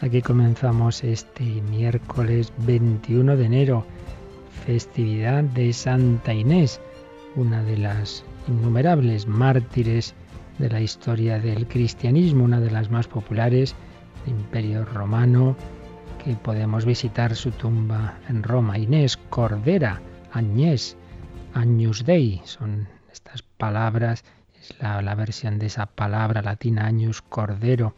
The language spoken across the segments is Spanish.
Aquí comenzamos este miércoles 21 de enero, festividad de Santa Inés, una de las innumerables mártires de la historia del cristianismo, una de las más populares del Imperio Romano, que podemos visitar su tumba en Roma. Inés Cordera, Agnés, Agnus Dei, son estas palabras, es la, versión de esa palabra latina Agnus Cordero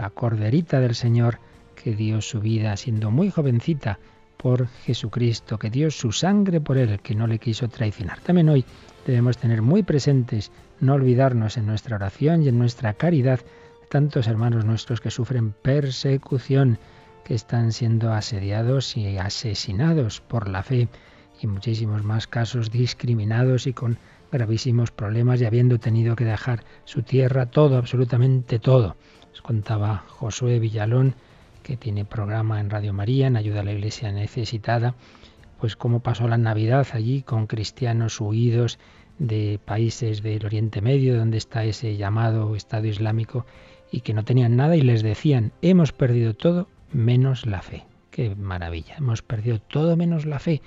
la corderita del Señor que dio su vida siendo muy jovencita por Jesucristo, que dio su sangre por él, que no le quiso traicionar. También hoy debemos tener muy presentes, no olvidarnos en nuestra oración y en nuestra caridad, tantos hermanos nuestros que sufren persecución, que están siendo asediados y asesinados por la fe, y muchísimos más casos discriminados y con gravísimos problemas y habiendo tenido que dejar su tierra, todo, absolutamente todo contaba Josué Villalón, que tiene programa en Radio María, en Ayuda a la Iglesia Necesitada, pues cómo pasó la Navidad allí con cristianos huidos de países del Oriente Medio, donde está ese llamado Estado Islámico, y que no tenían nada y les decían, hemos perdido todo menos la fe. Qué maravilla, hemos perdido todo menos la fe.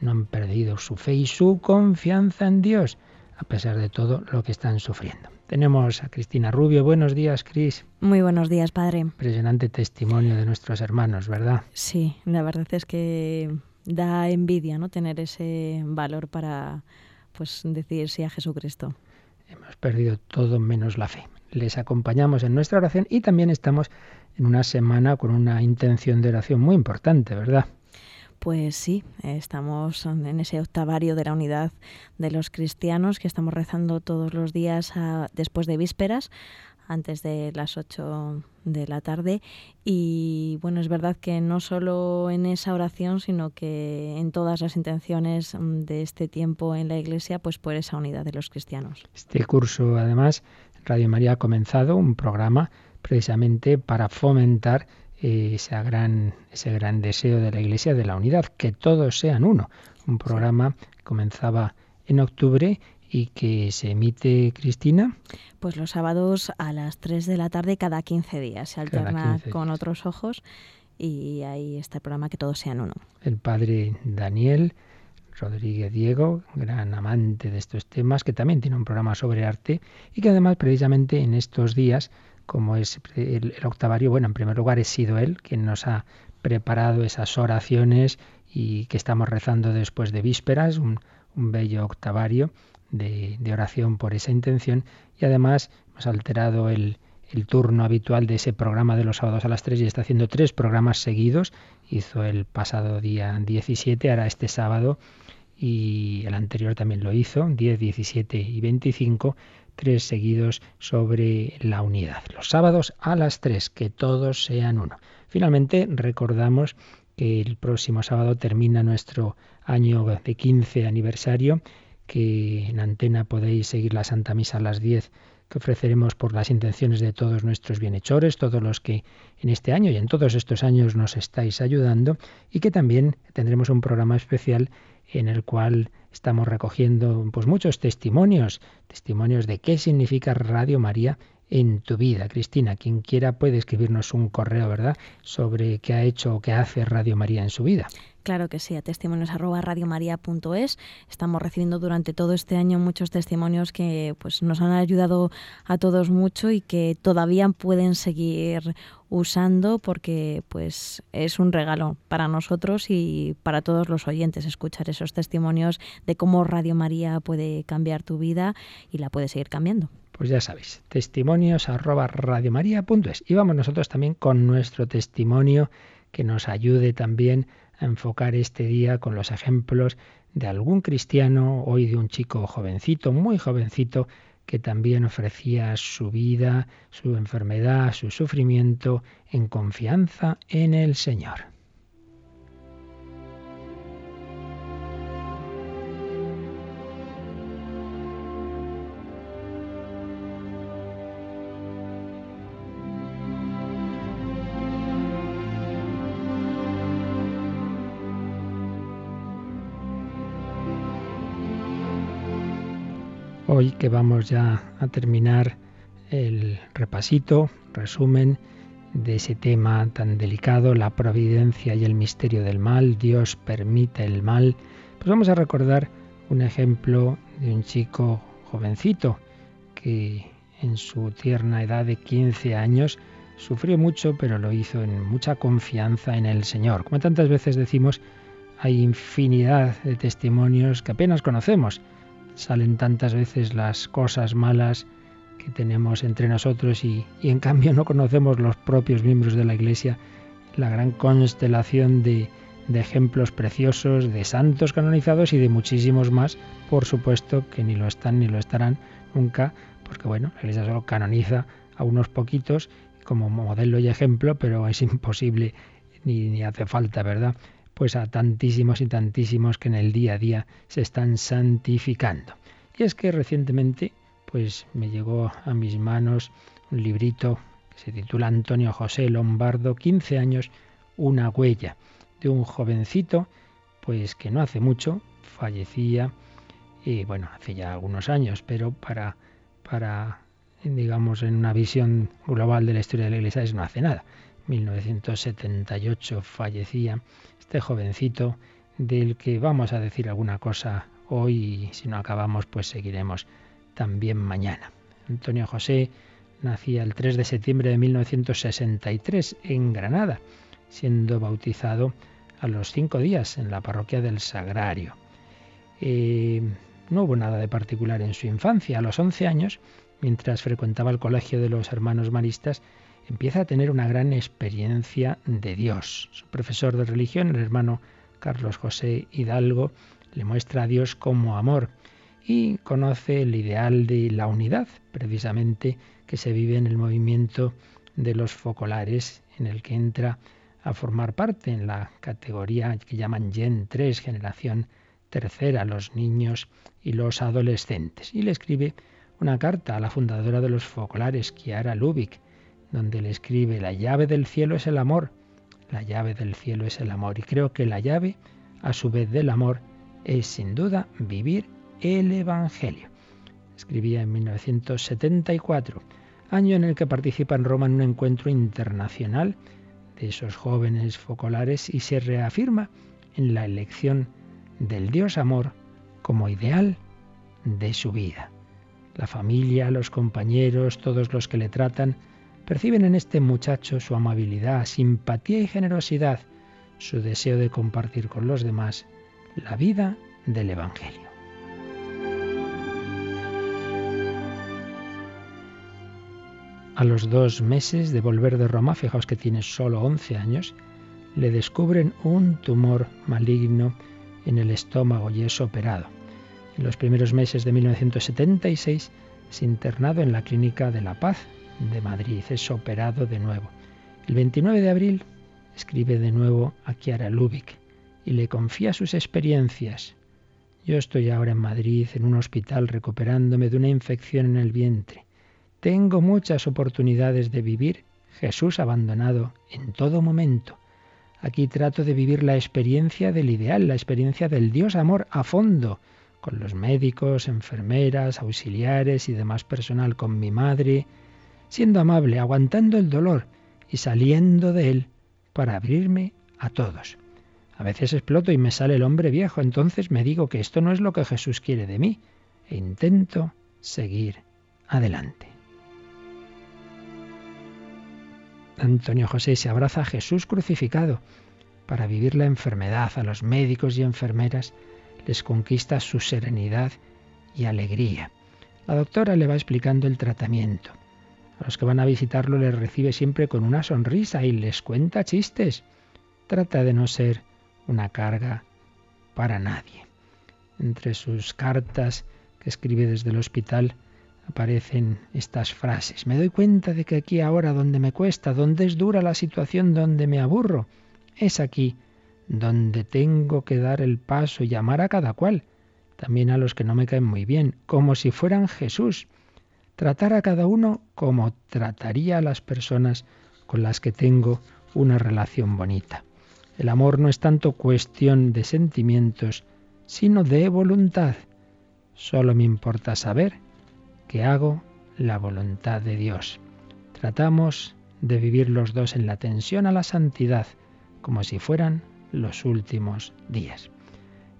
No han perdido su fe y su confianza en Dios, a pesar de todo lo que están sufriendo. Tenemos a Cristina Rubio. Buenos días, Cris. Muy buenos días, padre. Impresionante testimonio de nuestros hermanos, ¿verdad? Sí, la verdad es que da envidia, ¿no? Tener ese valor para, pues, decir sí a Jesucristo. Hemos perdido todo menos la fe. Les acompañamos en nuestra oración y también estamos en una semana con una intención de oración muy importante, ¿verdad? Pues sí, estamos en ese octavario de la unidad de los cristianos que estamos rezando todos los días después de vísperas, antes de las 8 de la tarde. Y bueno, es verdad que no solo en esa oración, sino que en todas las intenciones de este tiempo en la Iglesia, pues por esa unidad de los cristianos. Este curso, además, Radio María ha comenzado un programa precisamente para fomentar ese gran, ese gran deseo de la Iglesia de la unidad, que todos sean uno. Un programa que comenzaba en octubre y que se emite, Cristina. Pues los sábados a las 3 de la tarde cada 15 días. Se alterna con otros ojos y ahí está el programa Que todos sean uno. El padre Daniel Rodríguez Diego, gran amante de estos temas, que también tiene un programa sobre arte y que además precisamente en estos días como es el, octavario, bueno, en primer lugar he sido él quien nos ha preparado esas oraciones y que estamos rezando después de vísperas, un, bello octavario de, oración por esa intención y además hemos alterado el, el turno habitual de ese programa de los sábados a las 3 y está haciendo tres programas seguidos. Hizo el pasado día 17, ahora este sábado y el anterior también lo hizo, 10, 17 y 25 tres seguidos sobre la unidad. Los sábados a las tres, que todos sean uno. Finalmente, recordamos que el próximo sábado termina nuestro año de 15 aniversario, que en antena podéis seguir la Santa Misa a las 10 que ofreceremos por las intenciones de todos nuestros bienhechores, todos los que en este año y en todos estos años nos estáis ayudando, y que también tendremos un programa especial en el cual estamos recogiendo pues muchos testimonios, testimonios de qué significa Radio María en tu vida. Cristina, quien quiera puede escribirnos un correo, ¿verdad?, sobre qué ha hecho o qué hace Radio María en su vida. Claro que sí, a testimonios arroba radiomaria.es. Estamos recibiendo durante todo este año muchos testimonios que pues nos han ayudado a todos mucho y que todavía pueden seguir usando porque pues es un regalo para nosotros y para todos los oyentes escuchar esos testimonios de cómo Radio María puede cambiar tu vida y la puede seguir cambiando. Pues ya sabéis, testimonios arroba. Y vamos nosotros también con nuestro testimonio que nos ayude también a enfocar este día con los ejemplos de algún cristiano, hoy de un chico jovencito, muy jovencito, que también ofrecía su vida, su enfermedad, su sufrimiento en confianza en el Señor. Hoy que vamos ya a terminar el repasito, resumen de ese tema tan delicado, la providencia y el misterio del mal, Dios permite el mal, pues vamos a recordar un ejemplo de un chico jovencito que en su tierna edad de 15 años sufrió mucho, pero lo hizo en mucha confianza en el Señor. Como tantas veces decimos, hay infinidad de testimonios que apenas conocemos. Salen tantas veces las cosas malas que tenemos entre nosotros y, en cambio no conocemos los propios miembros de la Iglesia, la gran constelación de, ejemplos preciosos, de santos canonizados y de muchísimos más, por supuesto que ni lo están ni lo estarán nunca, porque bueno, la Iglesia solo canoniza a unos poquitos como modelo y ejemplo, pero es imposible ni hace falta, ¿verdad? Pues a tantísimos y tantísimos que en el día a día se están santificando. Y es que recientemente pues me llegó a mis manos un librito que se titula Antonio José Lombardo, 15 años, una huella, de un jovencito, pues que no hace mucho fallecía, y bueno, hace ya algunos años, pero para, para digamos, en una visión global de la historia de la Iglesia, es no hace nada. 1978 fallecía este jovencito del que vamos a decir alguna cosa hoy y si no acabamos pues seguiremos también mañana. Antonio José nacía el 3 de septiembre de 1963 en Granada, siendo bautizado a los cinco días en la parroquia del Sagrario. Eh, no hubo nada de particular en su infancia. A los 11 años, mientras frecuentaba el colegio de los hermanos maristas, empieza a tener una gran experiencia de Dios. Su profesor de religión, el hermano Carlos José Hidalgo, le muestra a Dios como amor y conoce el ideal de la unidad, precisamente que se vive en el movimiento de los focolares, en el que entra a formar parte en la categoría que llaman Gen 3, generación tercera, los niños y los adolescentes. Y le escribe una carta a la fundadora de los focolares, Kiara Lubick, donde le escribe, la llave del cielo es el amor, la llave del cielo es el amor. Y creo que la llave, a su vez del amor, es sin duda vivir el Evangelio. Escribía en 1974, año en el que participa en Roma en un encuentro internacional de esos jóvenes focolares y se reafirma en la elección del Dios amor como ideal de su vida. La familia, los compañeros, todos los que le tratan, perciben en este muchacho su amabilidad, simpatía y generosidad, su deseo de compartir con los demás la vida del Evangelio. A los dos meses de volver de Roma, fijaos que tiene solo 11 años, le descubren un tumor maligno en el estómago y es operado. En los primeros meses de 1976 es internado en la Clínica de la Paz de Madrid, es operado de nuevo. El 29 de abril escribe de nuevo a Kiara Lubick y le confía sus experiencias. Yo estoy ahora en Madrid, en un hospital, recuperándome de una infección en el vientre. Tengo muchas oportunidades de vivir Jesús abandonado en todo momento. Aquí trato de vivir la experiencia del ideal, la experiencia del Dios amor a fondo, con los médicos, enfermeras, auxiliares y demás personal, con mi madre, siendo amable, aguantando el dolor y saliendo de él para abrirme a todos. A veces exploto y me sale el hombre viejo, entonces me digo que esto no es lo que Jesús quiere de mí e intento seguir adelante. Antonio José se abraza a Jesús crucificado para vivir la enfermedad. A los médicos y enfermeras les conquista su serenidad y alegría. La doctora le va explicando el tratamiento. A los que van a visitarlo les recibe siempre con una sonrisa y les cuenta chistes. Trata de no ser una carga para nadie. Entre sus cartas que escribe desde el hospital, aparecen estas frases. Me doy cuenta de que aquí ahora donde me cuesta, donde es dura la situación, donde me aburro, es aquí donde tengo que dar el paso y amar a cada cual, también a los que no me caen muy bien, como si fueran Jesús. Tratar a cada uno como trataría a las personas con las que tengo una relación bonita. El amor no es tanto cuestión de sentimientos, sino de voluntad. Solo me importa saber que hago la voluntad de Dios. Tratamos de vivir los dos en la tensión a la santidad, como si fueran los últimos días.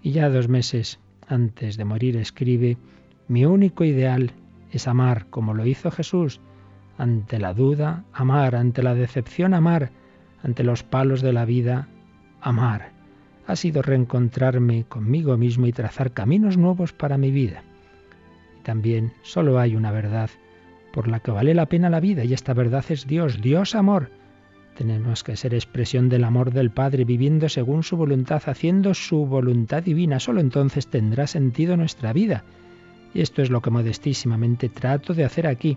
Y ya dos meses antes de morir escribe, mi único ideal es amar como lo hizo Jesús, ante la duda, amar, ante la decepción, amar, ante los palos de la vida, amar. Ha sido reencontrarme conmigo mismo y trazar caminos nuevos para mi vida. Y también solo hay una verdad por la que vale la pena la vida y esta verdad es Dios, Dios amor. Tenemos que ser expresión del amor del Padre, viviendo según su voluntad, haciendo su voluntad divina. Solo entonces tendrá sentido nuestra vida. Y esto es lo que modestísimamente trato de hacer aquí,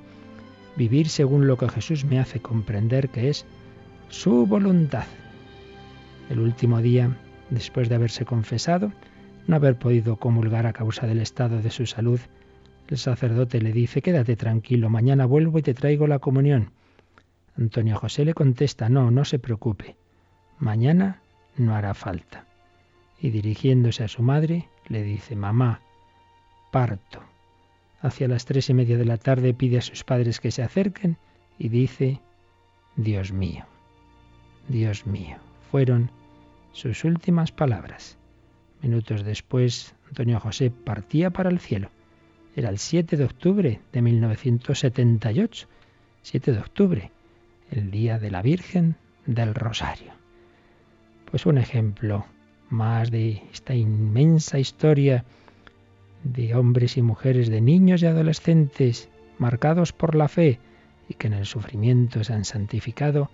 vivir según lo que Jesús me hace comprender que es su voluntad. El último día, después de haberse confesado, no haber podido comulgar a causa del estado de su salud, el sacerdote le dice, quédate tranquilo, mañana vuelvo y te traigo la comunión. Antonio José le contesta, no, no se preocupe, mañana no hará falta. Y dirigiéndose a su madre, le dice, mamá, parto. Hacia las tres y media de la tarde pide a sus padres que se acerquen y dice, Dios mío, Dios mío. Fueron sus últimas palabras. Minutos después, Antonio José partía para el cielo. Era el 7 de octubre de 1978. 7 de octubre, el día de la Virgen del Rosario. Pues un ejemplo más de esta inmensa historia de hombres y mujeres, de niños y adolescentes marcados por la fe y que en el sufrimiento se han santificado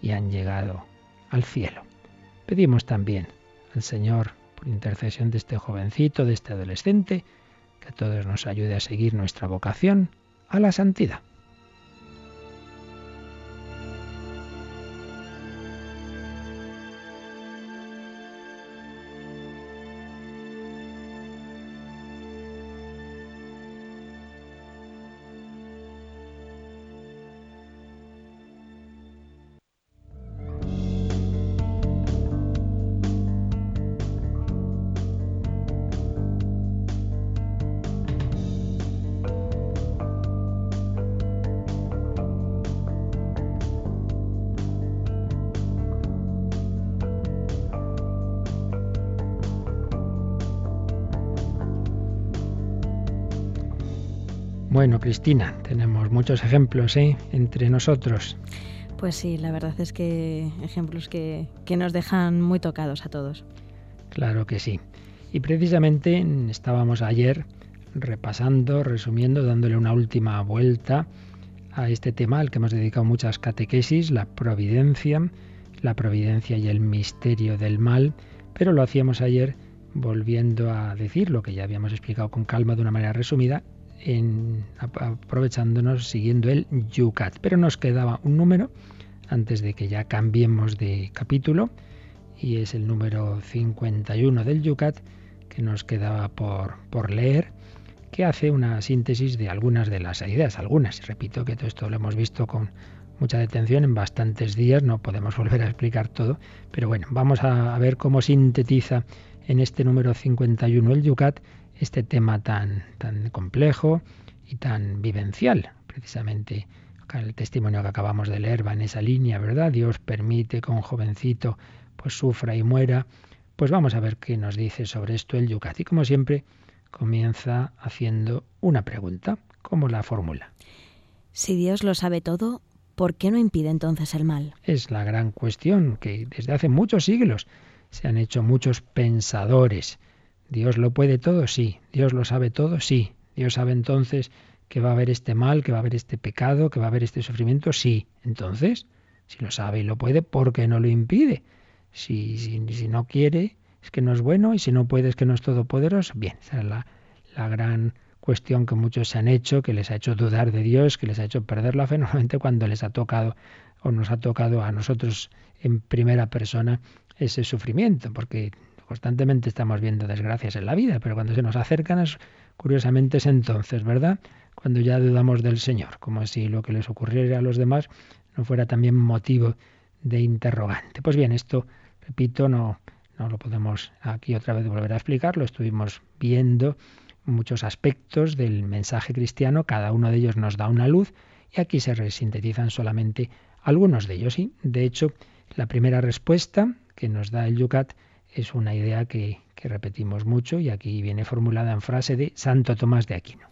y han llegado al cielo. Pedimos también al Señor, por intercesión de este jovencito, de este adolescente, que a todos nos ayude a seguir nuestra vocación a la santidad. Cristina, tenemos muchos ejemplos ¿eh? entre nosotros. Pues sí, la verdad es que ejemplos que, que nos dejan muy tocados a todos. Claro que sí. Y precisamente estábamos ayer repasando, resumiendo, dándole una última vuelta a este tema al que hemos dedicado muchas catequesis, la providencia, la providencia y el misterio del mal, pero lo hacíamos ayer volviendo a decir lo que ya habíamos explicado con calma de una manera resumida, aprovechándonos, siguiendo el Yucat. Pero nos quedaba un número antes de que ya cambiemos de capítulo y es el número 51 del Yucat que nos quedaba por, por leer que hace una síntesis de algunas de las ideas, algunas, repito que todo esto lo hemos visto con mucha detención en bastantes días, no podemos volver a explicar todo, pero bueno, vamos a, ver cómo sintetiza en este número 51 el Yucat este tema tan, tan complejo y tan vivencial. Precisamente el testimonio que acabamos de leer va en esa línea, ¿verdad? Dios permite que un jovencito pues sufra y muera. Pues vamos a ver qué nos dice sobre esto el Yucat. Y como siempre, comienza haciendo una pregunta. ¿Cómo la fórmula? Si Dios lo sabe todo, ¿por qué no impide entonces el mal? Es la gran cuestión que desde hace muchos siglos se han hecho muchos pensadores Dios lo puede todo, sí. Dios lo sabe todo, sí. Dios sabe entonces que va a haber este mal, que va a haber este pecado, que va a haber este sufrimiento, sí. Entonces, si lo sabe y lo puede, ¿por qué no lo impide? Si, si, no quiere, es que no es bueno, y si no puede, es que no es todopoderoso. Bien, esa es la, la gran cuestión que muchos se han hecho, que les ha hecho dudar de Dios, que les ha hecho perder la fe, normalmente cuando les ha tocado o nos ha tocado a nosotros en primera persona ese sufrimiento, porque Constantemente estamos viendo desgracias en la vida, pero cuando se nos acercan es, curiosamente es entonces, ¿verdad? Cuando ya dudamos del Señor, como si lo que les ocurriera a los demás no fuera también motivo de interrogante. Pues bien, esto, repito, no, no lo podemos aquí otra vez volver a explicar, lo estuvimos viendo muchos aspectos del mensaje cristiano, cada uno de ellos nos da una luz y aquí se sintetizan solamente algunos de ellos. Y de hecho, la primera respuesta que nos da el Yucat es una idea que, que repetimos mucho y aquí viene formulada en frase de Santo Tomás de Aquino.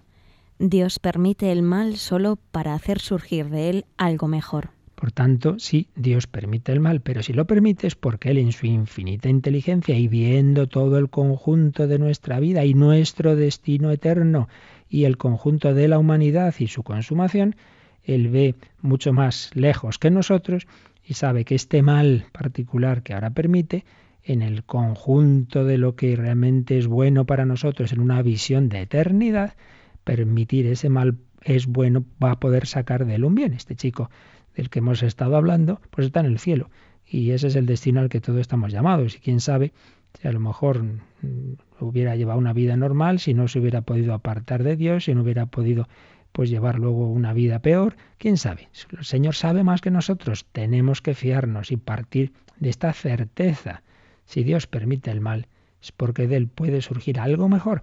Dios permite el mal solo para hacer surgir de él algo mejor. Por tanto, sí, Dios permite el mal, pero si lo permite es porque Él en su infinita inteligencia y viendo todo el conjunto de nuestra vida y nuestro destino eterno y el conjunto de la humanidad y su consumación, Él ve mucho más lejos que nosotros y sabe que este mal particular que ahora permite, en el conjunto de lo que realmente es bueno para nosotros en una visión de eternidad, permitir ese mal es bueno, va a poder sacar de él un bien. Este chico del que hemos estado hablando, pues está en el cielo. Y ese es el destino al que todos estamos llamados. Y quién sabe si a lo mejor mm, hubiera llevado una vida normal, si no se hubiera podido apartar de Dios, si no hubiera podido pues llevar luego una vida peor, quién sabe. El Señor sabe más que nosotros. Tenemos que fiarnos y partir de esta certeza. Si Dios permite el mal, es porque de él puede surgir algo mejor.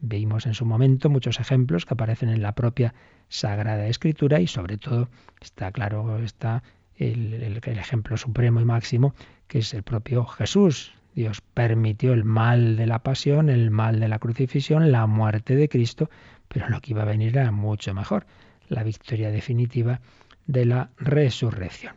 Vimos en su momento muchos ejemplos que aparecen en la propia Sagrada Escritura y sobre todo está claro está el, el, ejemplo supremo y máximo que es el propio Jesús. Dios permitió el mal de la pasión, el mal de la crucifixión, la muerte de Cristo, pero lo que iba a venir era mucho mejor, la victoria definitiva de la resurrección.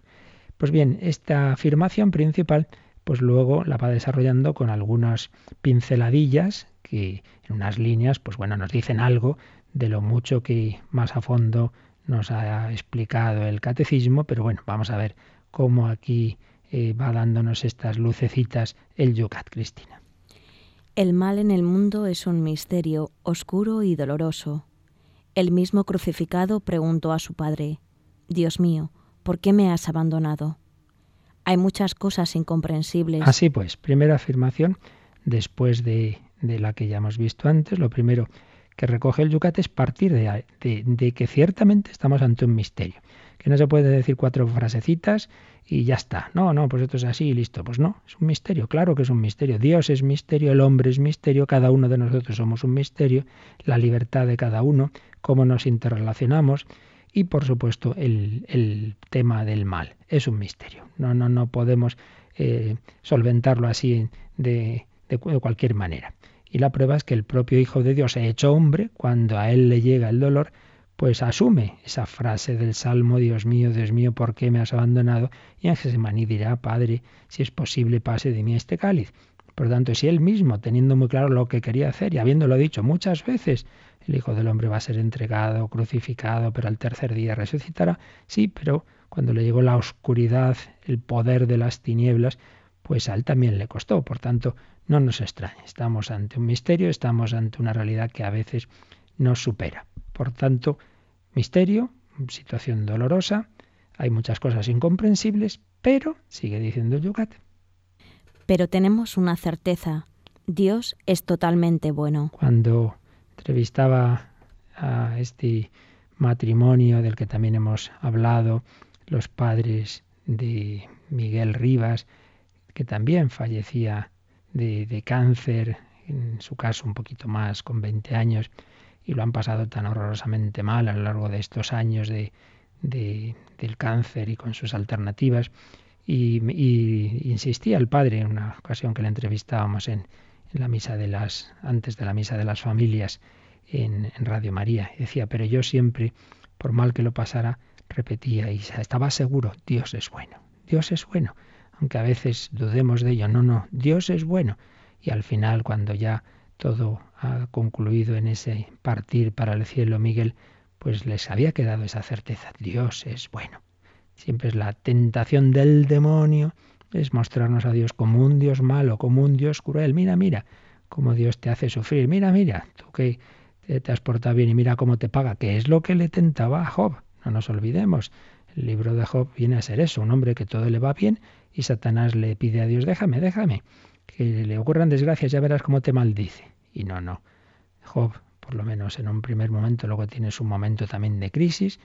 Pues bien, esta afirmación principal, pues luego la va desarrollando con algunas pinceladillas que en unas líneas, pues bueno, nos dicen algo de lo mucho que más a fondo nos ha explicado el catecismo, pero bueno, vamos a ver cómo aquí eh, va dándonos estas lucecitas el Yucat, Cristina. El mal en el mundo es un misterio oscuro y doloroso. El mismo crucificado preguntó a su padre, Dios mío, ¿por qué me has abandonado? Hay muchas cosas incomprensibles. Así pues, primera afirmación, después de de la que ya hemos visto antes. Lo primero que recoge el Yucat es partir de, de, que ciertamente estamos ante un misterio. Que no se puede decir cuatro frasecitas y ya está. No, no, pues esto es así y listo. Pues no, es un misterio, claro que es un misterio. Dios es misterio, el hombre es misterio, cada uno de nosotros somos un misterio, la libertad de cada uno, cómo nos interrelacionamos y por supuesto el, el tema del mal es un misterio. No, no, no podemos eh, solventarlo así de, de cualquier manera. Y la prueba es que el propio Hijo de Dios, hecho hombre, cuando a él le llega el dolor, pues asume esa frase del Salmo, Dios mío, Dios mío, ¿por qué me has abandonado? Y en Gesemaní dirá, Padre, si es posible, pase de mí este cáliz. Por tanto, si él mismo, teniendo muy claro lo que quería hacer y habiéndolo dicho muchas veces, el Hijo del Hombre va a ser entregado, crucificado, pero al tercer día resucitará, sí, pero cuando le llegó la oscuridad, el poder de las tinieblas, pues a él también le costó. Por tanto, no nos extrañe, estamos ante un misterio, estamos ante una realidad que a veces nos supera. Por tanto, misterio, situación dolorosa, hay muchas cosas incomprensibles, pero, sigue diciendo Yucat. Pero tenemos una certeza, Dios es totalmente bueno. Cuando entrevistaba a este matrimonio del que también hemos hablado, los padres de Miguel Rivas, que también fallecía de, cáncer, en su caso un poquito más, con 20 años, y lo han pasado tan horrorosamente mal a lo largo de estos años de, del cáncer y con sus alternativas. Y, insistía el padre en una ocasión que le entrevistábamos en, la misa de las, antes de la misa de las familias en, en Radio María. Decía, pero yo siempre, por mal que lo pasara, repetía y estaba seguro, Dios es bueno, Dios es bueno aunque a veces dudemos de ello. No, no, Dios es bueno. Y al final, cuando ya todo ha concluido en ese partir para el cielo, Miguel, pues les había quedado esa certeza. Dios es bueno. Siempre es la tentación del demonio, es mostrarnos a Dios como un Dios malo, como un Dios cruel. Mira, mira, cómo Dios te hace sufrir. Mira, mira, tú que te has portado bien y mira cómo te paga, que es lo que le tentaba a Job. No nos olvidemos. El libro de Job viene a ser eso, un hombre que todo le va bien y Satanás le pide a Dios, déjame, déjame, que le ocurran desgracias, ya verás cómo te maldice. Y no, no. Job, por lo menos en un primer momento, luego tiene su momento también de crisis,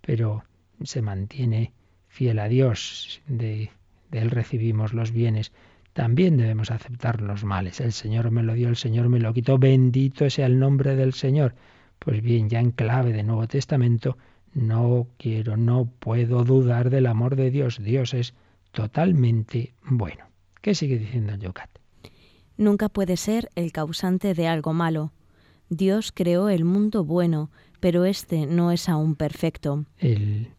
pero se mantiene fiel a Dios, de, de él recibimos los bienes también debemos aceptar los males. El Señor me lo dio, el Señor me lo quitó, bendito sea el nombre del Señor. Pues bien, ya en clave de Nuevo Testamento, no quiero, no puedo dudar del amor de Dios. Dios es totalmente bueno. ¿Qué sigue diciendo el Yucat? Nunca puede ser el causante de algo malo. Dios creó el mundo bueno, pero este no es aún perfecto. El,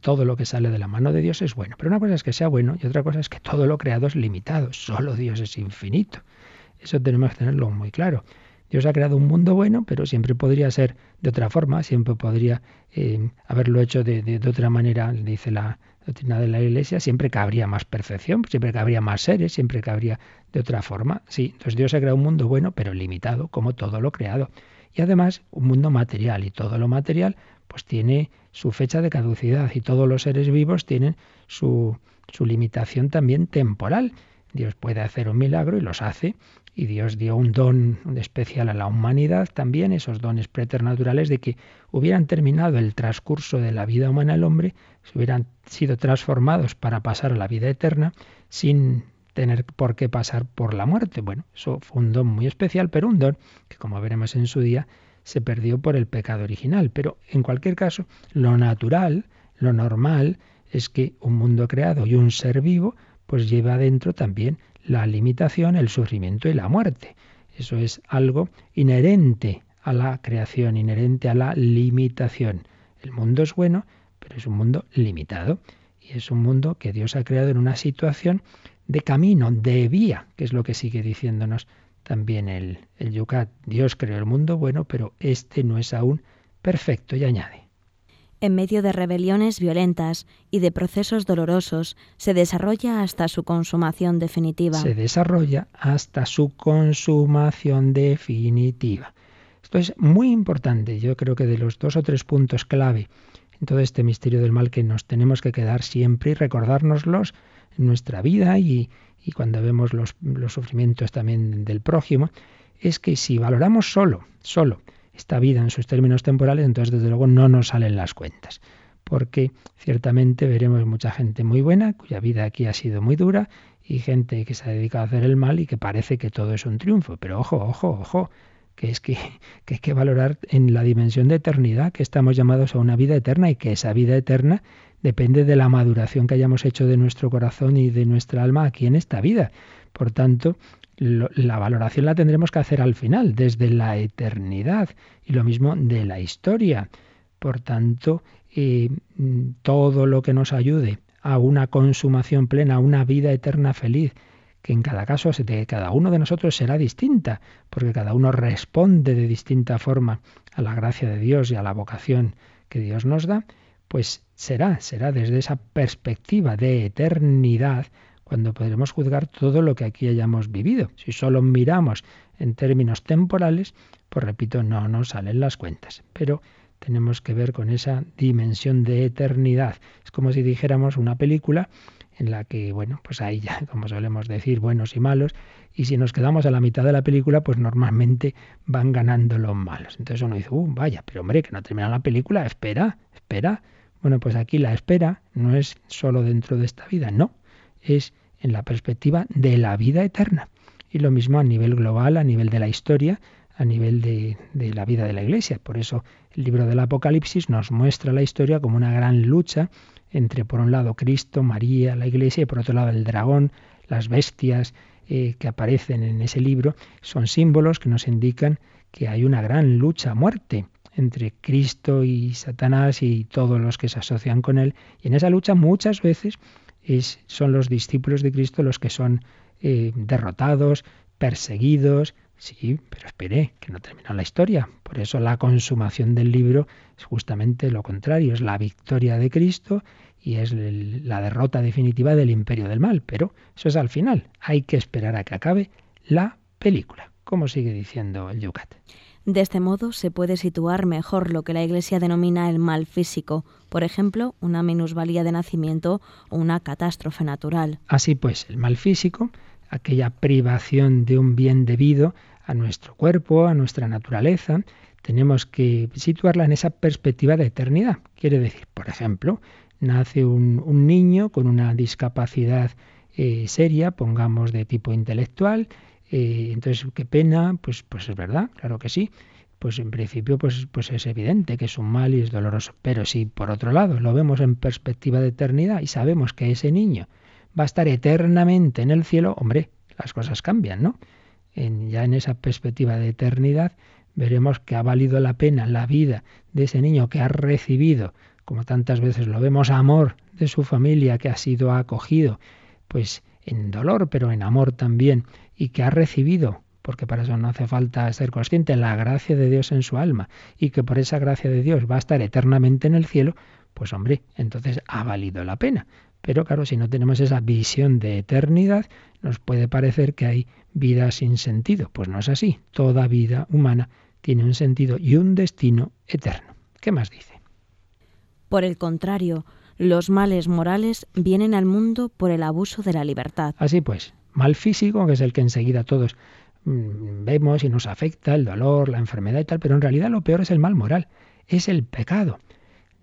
todo lo que sale de la mano de Dios es bueno, pero una cosa es que sea bueno y otra cosa es que todo lo creado es limitado, solo Dios es infinito. Eso tenemos que tenerlo muy claro. Dios ha creado un mundo bueno, pero siempre podría ser de otra forma, siempre podría eh, haberlo hecho de, de, otra manera, dice la doctrina de la Iglesia, siempre cabría más perfección, siempre cabría más seres, siempre cabría de otra forma. Sí, entonces Dios ha creado un mundo bueno, pero limitado, como todo lo creado. Y además un mundo material, y todo lo material pues tiene su fecha de caducidad, y todos los seres vivos tienen su, su limitación también temporal. Dios puede hacer un milagro y los hace, y Dios dio un don especial a la humanidad también, esos dones preternaturales de que hubieran terminado el transcurso de la vida humana el hombre, se hubieran sido transformados para pasar a la vida eterna sin tener por qué pasar por la muerte. Bueno, eso fue un don muy especial, pero un don que, como veremos en su día, se perdió por el pecado original. Pero en cualquier caso, lo natural, lo normal, es que un mundo creado y un ser vivo, pues lleva adentro también la limitación, el sufrimiento y la muerte. Eso es algo inherente a la creación, inherente a la limitación. El mundo es bueno, pero es un mundo limitado. Y es un mundo que Dios ha creado en una situación de camino, de vía, que es lo que sigue diciéndonos también el, el Yucat. Dios creó el mundo bueno, pero este no es aún perfecto. Y añade en medio de rebeliones violentas y de procesos dolorosos, se desarrolla hasta su consumación definitiva. Se desarrolla hasta su consumación definitiva. Esto es muy importante. Yo creo que de los dos o tres puntos clave en todo este misterio del mal que nos tenemos que quedar siempre y recordárnoslos en nuestra vida y, y cuando vemos los, sufrimientos también del prójimo, es que si valoramos solo, solo, esta vida en sus términos temporales, entonces desde luego no nos salen las cuentas. Porque ciertamente veremos mucha gente muy buena, cuya vida aquí ha sido muy dura, y gente que se ha dedicado a hacer el mal y que parece que todo es un triunfo. Pero ojo, ojo, ojo, que es que, que hay que valorar en la dimensión de eternidad, que estamos llamados a una vida eterna y que esa vida eterna depende de la maduración que hayamos hecho de nuestro corazón y de nuestra alma aquí en esta vida. Por tanto, la valoración la tendremos que hacer al final, desde la eternidad, y lo mismo de la historia. Por tanto, eh, todo lo que nos ayude a una consumación plena, a una vida eterna feliz, que en cada caso de cada uno de nosotros será distinta, porque cada uno responde de distinta forma a la gracia de Dios y a la vocación que Dios nos da, pues será, será desde esa perspectiva de eternidad cuando podremos juzgar todo lo que aquí hayamos vivido. Si solo miramos en términos temporales, pues repito, no nos salen las cuentas. Pero tenemos que ver con esa dimensión de eternidad. Es como si dijéramos una película en la que, bueno, pues ahí ya, como solemos decir, buenos y malos, y si nos quedamos a la mitad de la película, pues normalmente van ganando los malos. Entonces uno dice, uh, vaya, pero hombre, que no termina la película, espera, espera. Bueno, pues aquí la espera no es solo dentro de esta vida, no, es en la perspectiva de la vida eterna. Y lo mismo a nivel global, a nivel de la historia, a nivel de, la vida de la Iglesia. Por eso el libro del Apocalipsis nos muestra la historia como una gran lucha entre, por un lado, Cristo, María, la Iglesia, y por otro lado, el dragón, las bestias eh, que aparecen en ese libro, son símbolos que nos indican que hay una gran lucha a muerte entre Cristo y Satanás y todos los que se asocian con él. Y en esa lucha muchas veces son los discípulos de Cristo los que son eh, derrotados, perseguidos. Sí, pero espere, que no termina la historia. Por eso la consumación del libro es justamente lo contrario, es la victoria de Cristo y es la derrota definitiva del imperio del mal. Pero eso es al final. Hay que esperar a que acabe la película. Como sigue diciendo el Yucat. De este modo se puede situar mejor lo que la Iglesia denomina el mal físico, por ejemplo, una minusvalía de nacimiento o una catástrofe natural. Así pues, el mal físico, aquella privación de un bien debido a nuestro cuerpo, a nuestra naturaleza, tenemos que situarla en esa perspectiva de eternidad. Quiere decir, por ejemplo, nace un, niño con una discapacidad eh, seria, pongamos de tipo intelectual. Eh, entonces, qué pena, pues, pues es verdad, claro que sí. Pues en principio pues, pues es evidente que es un mal y es doloroso. Pero si por otro lado lo vemos en perspectiva de eternidad y sabemos que ese niño va a estar eternamente en el cielo, hombre, las cosas cambian, ¿no? Ya en esa perspectiva de eternidad veremos que ha valido la pena la vida de ese niño que ha recibido, como tantas veces lo vemos, amor de su familia, que ha sido acogido, pues en dolor, pero en amor también, y que ha recibido, porque para eso no hace falta ser consciente, la gracia de Dios en su alma, y que por esa gracia de Dios va a estar eternamente en el cielo, pues hombre, entonces ha valido la pena. Pero claro, si no tenemos esa visión de eternidad, nos puede parecer que hay vida sin sentido. Pues no es así. Toda vida humana tiene un sentido y un destino eterno. ¿Qué más dice? Por el contrario, los males morales vienen al mundo por el abuso de la libertad. Así pues, mal físico, que es el que enseguida todos mm, vemos y nos afecta, el dolor, la enfermedad y tal, pero en realidad lo peor es el mal moral, es el pecado.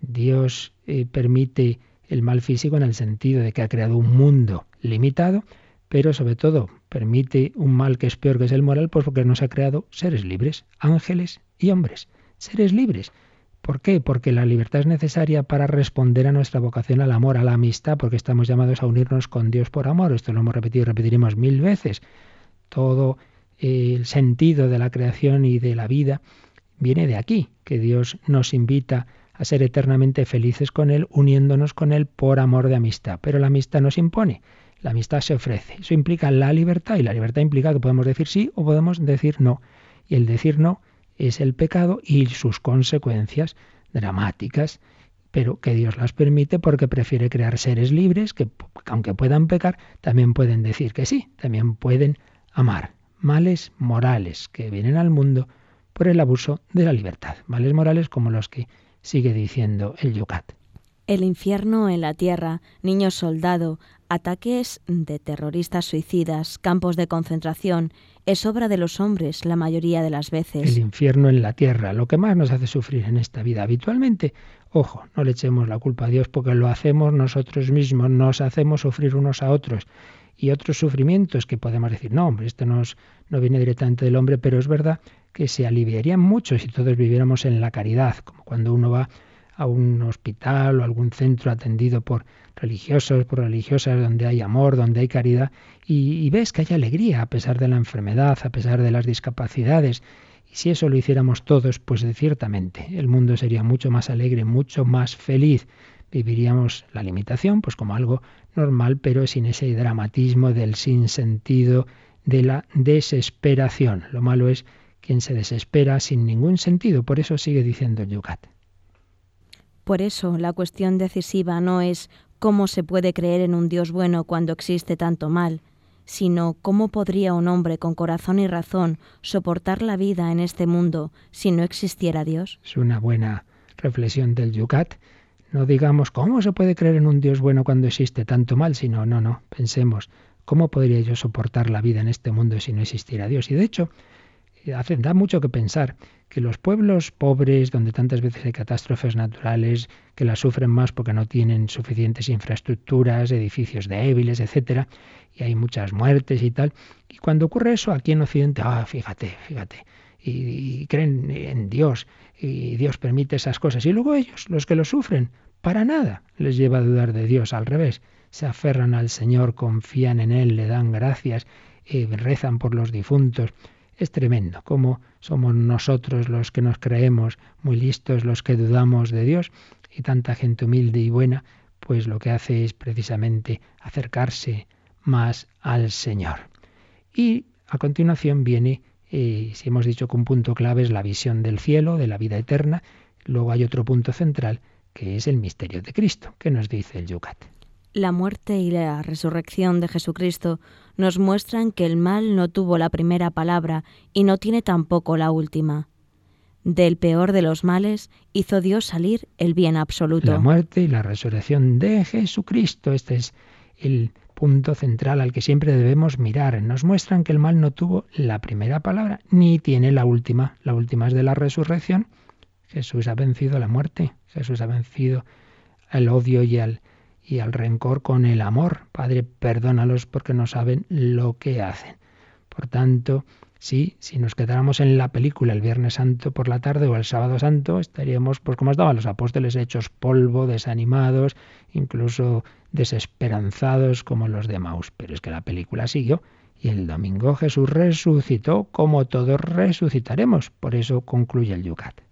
Dios eh, permite el mal físico en el sentido de que ha creado un mundo limitado, pero sobre todo permite un mal que es peor que es el moral, pues porque nos ha creado seres libres, ángeles y hombres, seres libres. ¿Por qué? Porque la libertad es necesaria para responder a nuestra vocación al amor, a la amistad, porque estamos llamados a unirnos con Dios por amor. Esto lo hemos repetido y repetiremos mil veces. Todo el sentido de la creación y de la vida viene de aquí, que Dios nos invita a ser eternamente felices con Él, uniéndonos con Él por amor de amistad. Pero la amistad nos impone, la amistad se ofrece. Eso implica la libertad y la libertad implica que podemos decir sí o podemos decir no. Y el decir no es el pecado y sus consecuencias dramáticas, pero que Dios las permite porque prefiere crear seres libres que, aunque puedan pecar, también pueden decir que sí, también pueden amar. Males morales que vienen al mundo por el abuso de la libertad. Males morales como los que sigue diciendo el Yucat. El infierno en la tierra, niños soldado, ataques de terroristas suicidas, campos de concentración, es obra de los hombres la mayoría de las veces. El infierno en la tierra, lo que más nos hace sufrir en esta vida habitualmente. Ojo, no le echemos la culpa a Dios porque lo hacemos nosotros mismos, nos hacemos sufrir unos a otros. Y otros sufrimientos que podemos decir, no, hombre, esto no viene directamente del hombre, pero es verdad que se aliviarían mucho si todos viviéramos en la caridad, como cuando uno va a un hospital o algún centro atendido por religiosos, por religiosas, donde hay amor, donde hay caridad, y, ves que hay alegría a pesar de la enfermedad, a pesar de las discapacidades. Y si eso lo hiciéramos todos, pues ciertamente el mundo sería mucho más alegre, mucho más feliz. Viviríamos la limitación, pues como algo normal, pero sin ese dramatismo del sinsentido, de la desesperación. Lo malo es quien se desespera sin ningún sentido. Por eso sigue diciendo Yucat. Por eso la cuestión decisiva no es cómo se puede creer en un Dios bueno cuando existe tanto mal, sino cómo podría un hombre con corazón y razón soportar la vida en este mundo si no existiera Dios. Es una buena reflexión del Yucat. No digamos cómo se puede creer en un Dios bueno cuando existe tanto mal, sino no, no, pensemos cómo podría yo soportar la vida en este mundo si no existiera Dios. Y de hecho, da mucho que pensar que los pueblos pobres, donde tantas veces hay catástrofes naturales, que las sufren más porque no tienen suficientes infraestructuras, edificios débiles, etcétera, y hay muchas muertes y tal, y cuando ocurre eso aquí en Occidente, ah, fíjate, fíjate, y, y creen en Dios, y Dios permite esas cosas, y luego ellos, los que lo sufren, para nada les lleva a dudar de Dios, al revés, se aferran al Señor, confían en Él, le dan gracias, y rezan por los difuntos, es tremendo cómo somos nosotros los que nos creemos muy listos, los que dudamos de Dios y tanta gente humilde y buena, pues lo que hace es precisamente acercarse más al Señor. Y a continuación viene, eh, si hemos dicho que un punto clave es la visión del cielo, de la vida eterna, luego hay otro punto central que es el misterio de Cristo, que nos dice el Yucat. La muerte y la resurrección de Jesucristo nos muestran que el mal no tuvo la primera palabra y no tiene tampoco la última. Del peor de los males hizo Dios salir el bien absoluto. La muerte y la resurrección de Jesucristo, este es el punto central al que siempre debemos mirar. Nos muestran que el mal no tuvo la primera palabra ni tiene la última. La última es de la resurrección. Jesús ha vencido la muerte, Jesús ha vencido el odio y al y al rencor con el amor. Padre, perdónalos porque no saben lo que hacen. Por tanto, sí, si nos quedáramos en la película el Viernes Santo por la tarde o el Sábado Santo, estaríamos, pues como estaban los apóstoles, hechos polvo, desanimados, incluso desesperanzados como los de Maus. Pero es que la película siguió y el domingo Jesús resucitó como todos resucitaremos. Por eso concluye el Yucat.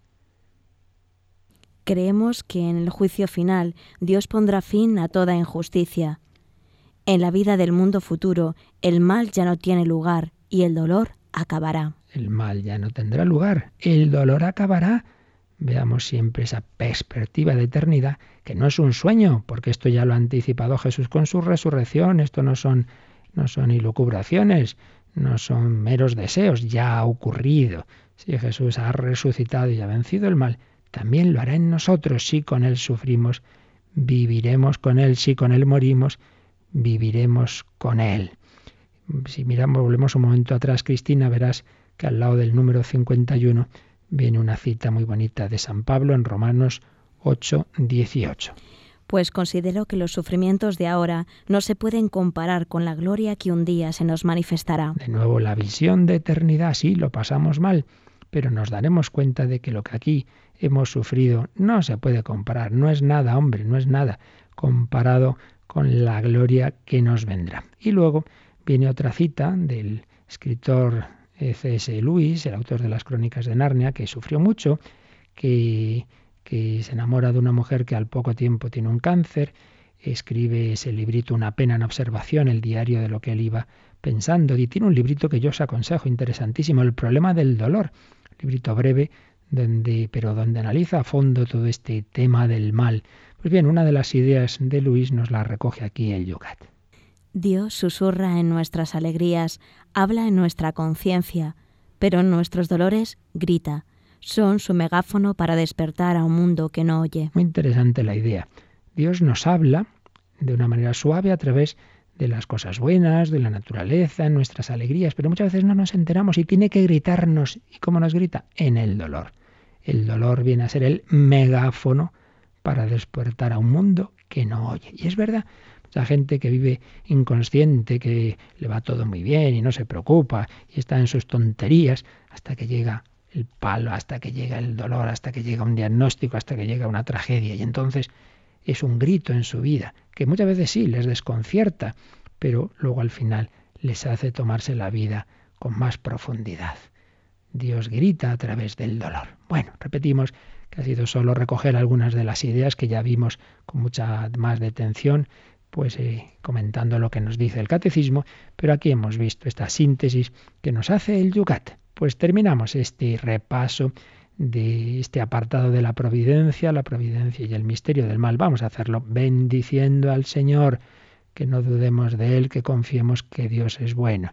Creemos que en el juicio final Dios pondrá fin a toda injusticia. En la vida del mundo futuro el mal ya no tiene lugar y el dolor acabará. El mal ya no tendrá lugar, el dolor acabará. Veamos siempre esa perspectiva de eternidad, que no es un sueño, porque esto ya lo ha anticipado Jesús con su resurrección, esto no son, no son ilucubraciones, no son meros deseos, ya ha ocurrido. Si Jesús ha resucitado y ha vencido el mal, también lo hará en nosotros si con Él sufrimos, viviremos con Él, si con Él morimos, viviremos con Él. Si miramos, volvemos un momento atrás, Cristina, verás que al lado del número 51 viene una cita muy bonita de San Pablo en Romanos 8, 18. Pues considero que los sufrimientos de ahora no se pueden comparar con la gloria que un día se nos manifestará. De nuevo, la visión de eternidad, sí, lo pasamos mal, pero nos daremos cuenta de que lo que aquí hemos sufrido no se puede comparar, no es nada, hombre, no es nada comparado con la gloria que nos vendrá. Y luego viene otra cita del escritor C.S. Lewis, el autor de las Crónicas de Narnia, que sufrió mucho, que, que se enamora de una mujer que al poco tiempo tiene un cáncer, escribe ese librito Una pena en observación, el diario de lo que él iba pensando, y tiene un librito que yo os aconsejo, interesantísimo, El problema del dolor, librito breve donde, pero donde analiza a fondo todo este tema del mal. Pues bien, una de las ideas de Luis nos la recoge aquí el Yucat. Dios susurra en nuestras alegrías, habla en nuestra conciencia, pero en nuestros dolores grita. Son su megáfono para despertar a un mundo que no oye. Muy interesante la idea. Dios nos habla de una manera suave a través de las cosas buenas, de la naturaleza, nuestras alegrías, pero muchas veces no nos enteramos y tiene que gritarnos. ¿Y cómo nos grita? En el dolor. El dolor viene a ser el megáfono para despertar a un mundo que no oye. Y es verdad, mucha gente que vive inconsciente, que le va todo muy bien y no se preocupa y está en sus tonterías hasta que llega el palo, hasta que llega el dolor, hasta que llega un diagnóstico, hasta que llega una tragedia. Y entonces es un grito en su vida, que muchas veces sí les desconcierta, pero luego al final les hace tomarse la vida con más profundidad. Dios grita a través del dolor. Bueno, repetimos que ha sido solo recoger algunas de las ideas que ya vimos con mucha más detención, pues eh, comentando lo que nos dice el catecismo, pero aquí hemos visto esta síntesis que nos hace el Yucat. Pues terminamos este repaso de este apartado de la providencia, la providencia y el misterio del mal. Vamos a hacerlo bendiciendo al Señor, que no dudemos de Él, que confiemos que Dios es bueno.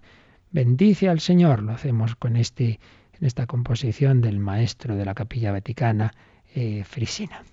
Bendice al Señor, lo hacemos con este en esta composición del maestro de la capilla vaticana, eh, Frisina.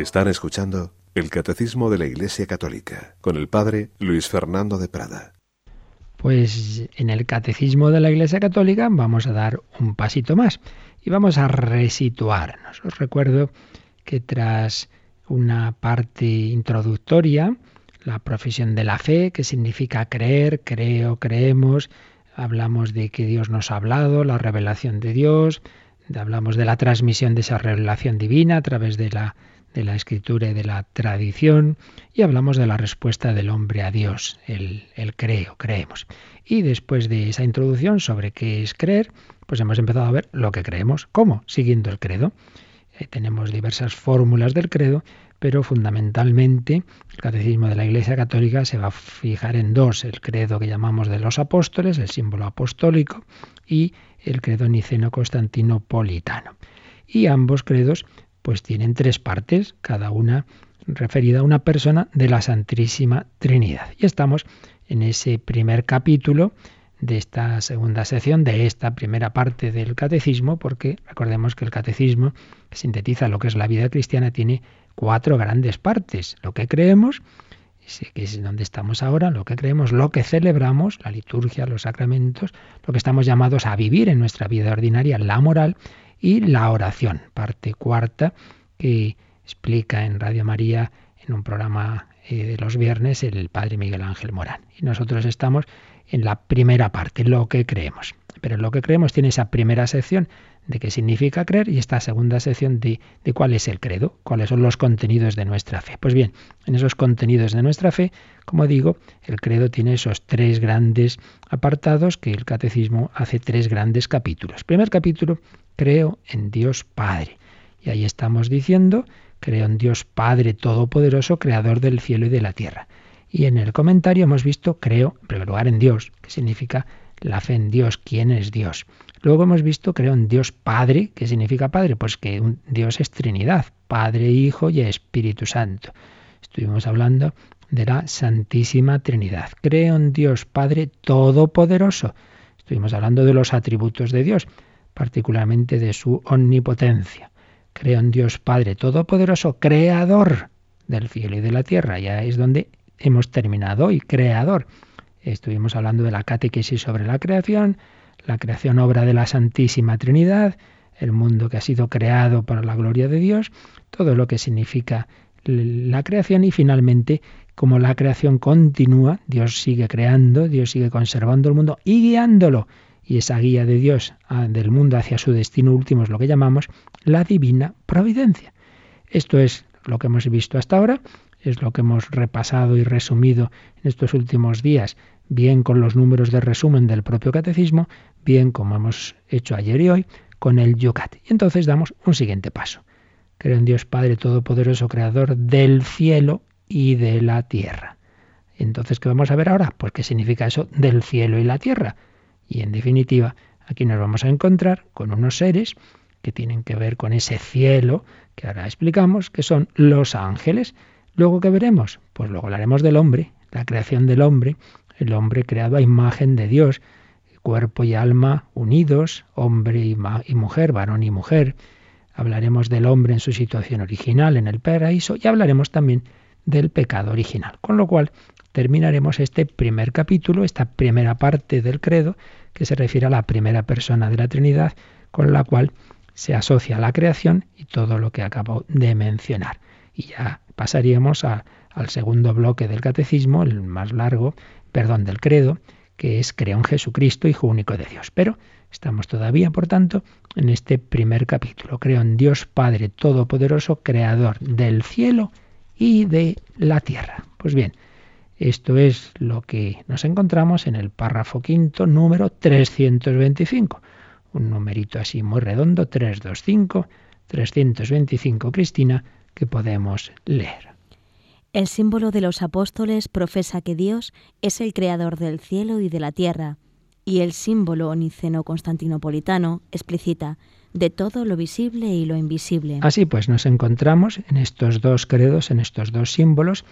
Están escuchando el Catecismo de la Iglesia Católica con el Padre Luis Fernando de Prada. Pues en el Catecismo de la Iglesia Católica vamos a dar un pasito más y vamos a resituarnos. Os recuerdo que tras una parte introductoria, la profesión de la fe, que significa creer, creo, creemos, hablamos de que Dios nos ha hablado, la revelación de Dios, hablamos de la transmisión de esa revelación divina a través de la de la escritura y de la tradición y hablamos de la respuesta del hombre a Dios, el, el, creo, creemos. Y después de esa introducción sobre qué es creer, pues hemos empezado a ver lo que creemos, cómo, siguiendo el credo. Eh, tenemos diversas fórmulas del credo, pero fundamentalmente el catecismo de la Iglesia Católica se va a fijar en dos, el credo que llamamos de los apóstoles, el símbolo apostólico, y el credo niceno-constantinopolitano. Y ambos credos pues tienen tres partes, cada una referida a una persona de la Santísima Trinidad. Y estamos en ese primer capítulo de esta segunda sección, de esta primera parte del catecismo, porque recordemos que el catecismo, que sintetiza lo que es la vida cristiana, tiene cuatro grandes partes. Lo que creemos, que es donde estamos ahora, lo que creemos, lo que celebramos, la liturgia, los sacramentos, lo que estamos llamados a vivir en nuestra vida ordinaria, la moral, y la oración, parte cuarta que explica en Radio María en un programa eh, de los viernes el padre Miguel Ángel Morán. Y nosotros estamos en la primera parte, lo que creemos. Pero lo que creemos tiene esa primera sección de qué significa creer y esta segunda sección de, de, cuál es el credo, cuáles son los contenidos de nuestra fe. Pues bien, en esos contenidos de nuestra fe, como digo, el credo tiene esos tres grandes apartados que el catecismo hace tres grandes capítulos. Primer capítulo creo en Dios Padre. Y ahí estamos diciendo, creo en Dios Padre Todopoderoso, Creador del cielo y de la tierra. Y en el comentario hemos visto, creo, en primer lugar, en Dios, que significa la fe en Dios, quién es Dios. Luego hemos visto, creo en Dios Padre, ¿qué significa Padre? Pues que un Dios es Trinidad, Padre, Hijo y Espíritu Santo. Estuvimos hablando de la Santísima Trinidad. Creo en Dios Padre Todopoderoso. Estuvimos hablando de los atributos de Dios particularmente de su omnipotencia. Creo en Dios Padre Todopoderoso, creador del cielo y de la tierra. Ya es donde hemos terminado hoy, creador. Estuvimos hablando de la catequesis sobre la creación, la creación obra de la Santísima Trinidad, el mundo que ha sido creado para la gloria de Dios, todo lo que significa la creación y finalmente como la creación continúa, Dios sigue creando, Dios sigue conservando el mundo y guiándolo y esa guía de Dios ah, del mundo hacia su destino último es lo que llamamos la divina providencia. Esto es lo que hemos visto hasta ahora, es lo que hemos repasado y resumido en estos últimos días, bien con los números de resumen del propio catecismo, bien como hemos hecho ayer y hoy con el Yucat. Y entonces damos un siguiente paso. Creo en Dios Padre Todopoderoso, Creador del cielo y de la tierra. Entonces, ¿qué vamos a ver ahora? Pues qué significa eso del cielo y la tierra. Y en definitiva, aquí nos vamos a encontrar con unos seres que tienen que ver con ese cielo que ahora explicamos, que son los ángeles. Luego, ¿qué veremos? Pues luego hablaremos del hombre, la creación del hombre, el hombre creado a imagen de Dios, cuerpo y alma unidos, hombre y, mujer, varón y mujer. Hablaremos del hombre en su situación original en el paraíso y hablaremos también del pecado original. Con lo cual, terminaremos este primer capítulo, esta primera parte del credo, que se refiere a la primera persona de la Trinidad, con la cual se asocia la creación y todo lo que acabo de mencionar. Y ya pasaríamos al segundo bloque del catecismo, el más largo, perdón, del credo, que es creo en Jesucristo, Hijo único de Dios. Pero estamos todavía, por tanto, en este primer capítulo. Creo en Dios Padre Todopoderoso, Creador del cielo y de la tierra. Pues bien, esto es lo que nos encontramos en el párrafo quinto, número 325. Un numerito así muy redondo, 325, 325, Cristina, que podemos leer. El símbolo de los apóstoles profesa que Dios es el creador del cielo y de la tierra, y el símbolo niceno-constantinopolitano explicita de todo lo visible y lo invisible. Así pues, nos encontramos en estos dos credos, en estos dos símbolos,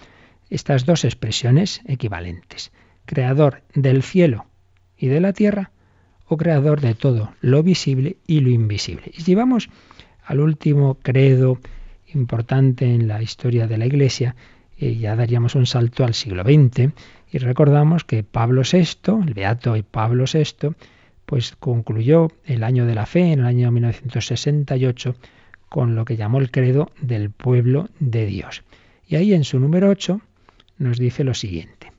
estas dos expresiones equivalentes. Creador del cielo y de la tierra o creador de todo lo visible y lo invisible. Y si vamos al último credo importante en la historia de la Iglesia, y ya daríamos un salto al siglo XX y recordamos que Pablo VI, el beato Pablo VI, pues concluyó el año de la fe en el año 1968 con lo que llamó el credo del pueblo de Dios. Y ahí en su número 8 nos dice lo siguiente.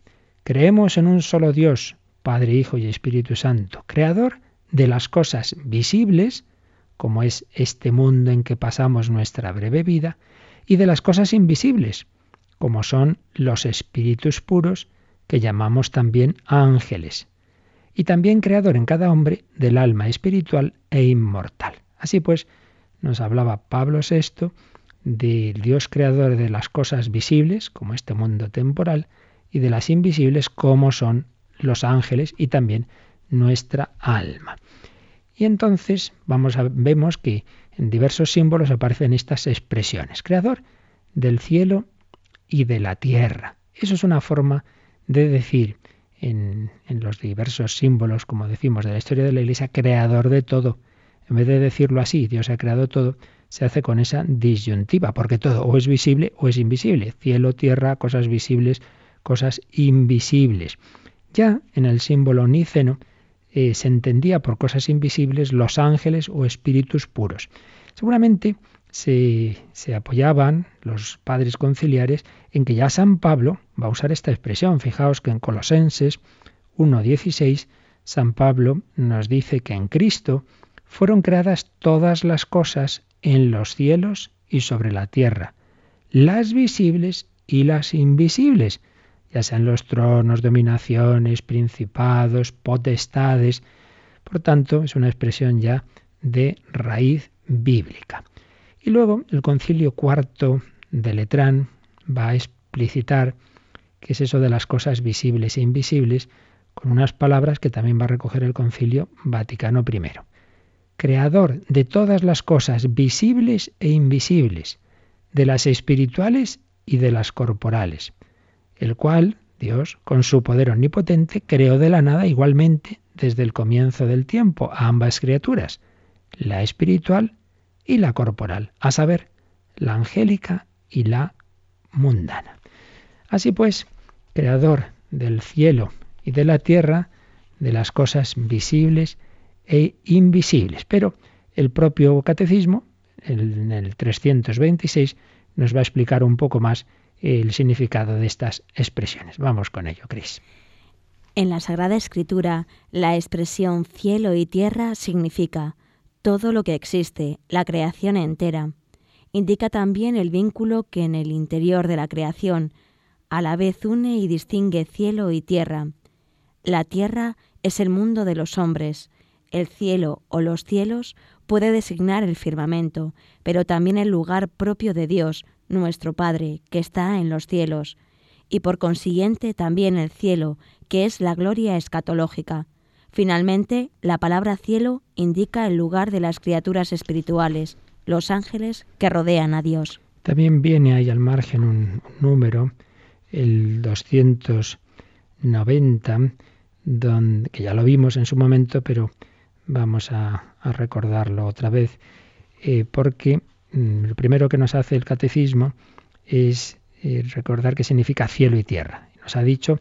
Creemos en un solo Dios, Padre, Hijo y Espíritu Santo, creador de las cosas visibles, como es este mundo en que pasamos nuestra breve vida, y de las cosas invisibles, como son los espíritus puros, que llamamos también ángeles, y también creador en cada hombre del alma espiritual e inmortal. Así pues, nos hablaba Pablo VI del Dios creador de las cosas visibles, como este mundo temporal, y de las invisibles, como son los ángeles y también nuestra alma. Y entonces vamos a, vemos que en diversos símbolos aparecen estas expresiones. Creador del cielo y de la tierra. Eso es una forma de decir en, en, los diversos símbolos, como decimos, de la historia de la Iglesia, creador de todo. En vez de decirlo así, Dios ha creado todo, se hace con esa disyuntiva, porque todo o es visible o es invisible. Cielo, tierra, cosas visibles, cosas invisibles. Ya en el símbolo níceno eh, se entendía por cosas invisibles los ángeles o espíritus puros. Seguramente se, apoyaban los padres conciliares en que ya San Pablo va a usar esta expresión. Fijaos que en Colosenses 1.16 San Pablo nos dice que en Cristo fueron creadas todas las cosas en los cielos y sobre la tierra, las visibles y las invisibles, ya sean los tronos, dominaciones, principados, potestades. Por tanto, es una expresión ya de raíz bíblica. Y luego el concilio cuarto de Letrán va a explicitar qué es eso de las cosas visibles e invisibles con unas palabras que también va a recoger el concilio Vaticano I. Creador de todas las cosas visibles e invisibles, de las espirituales y de las corporales, el cual, Dios, con su poder omnipotente, creó de la nada igualmente desde el comienzo del tiempo a ambas criaturas, la espiritual y la corporal, a saber, la angélica y la mundana. Así pues, creador del cielo y de la tierra, de las cosas visibles e invisibles. Pero el propio catecismo, en el 326, nos va a explicar un poco más el significado de estas expresiones. Vamos con ello, Cris. En la Sagrada Escritura, la expresión cielo y tierra significa todo lo que existe, la creación entera. Indica también el vínculo que en el interior de la creación a la vez une y distingue cielo y tierra. La tierra es el mundo de los hombres, el cielo o los cielos puede designar el firmamento, pero también el lugar propio de Dios, nuestro Padre, que está en los cielos, y por consiguiente también el cielo, que es la gloria escatológica. Finalmente, la palabra cielo indica el lugar de las criaturas espirituales, los ángeles que rodean a Dios. También viene ahí al margen un, número, el 290, donde, que ya lo vimos en su momento, pero vamos a, recordarlo otra vez, eh, porque mm, lo primero que nos hace el catecismo es eh, recordar qué significa cielo y tierra. Nos ha dicho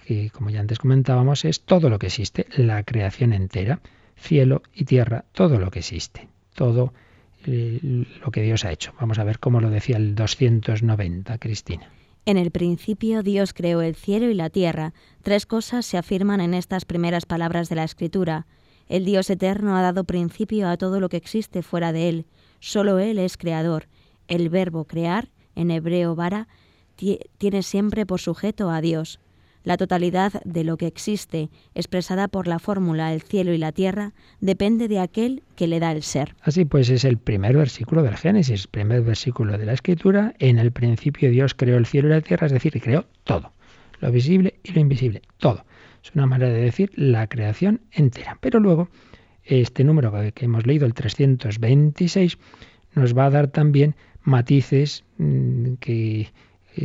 que, como ya antes comentábamos, es todo lo que existe, la creación entera, cielo y tierra, todo lo que existe, todo eh, lo que Dios ha hecho. Vamos a ver cómo lo decía el 290, Cristina. En el principio Dios creó el cielo y la tierra. Tres cosas se afirman en estas primeras palabras de la Escritura. El Dios eterno ha dado principio a todo lo que existe fuera de Él. Solo Él es creador. El verbo crear, en hebreo vara, tiene siempre por sujeto a Dios. La totalidad de lo que existe, expresada por la fórmula el cielo y la tierra, depende de aquel que le da el ser. Así pues es el primer versículo del Génesis, primer versículo de la Escritura. En el principio Dios creó el cielo y la tierra, es decir, creó todo, lo visible y lo invisible, todo. Es una manera de decir la creación entera. Pero luego, este número que hemos leído, el 326, nos va a dar también matices mm, que,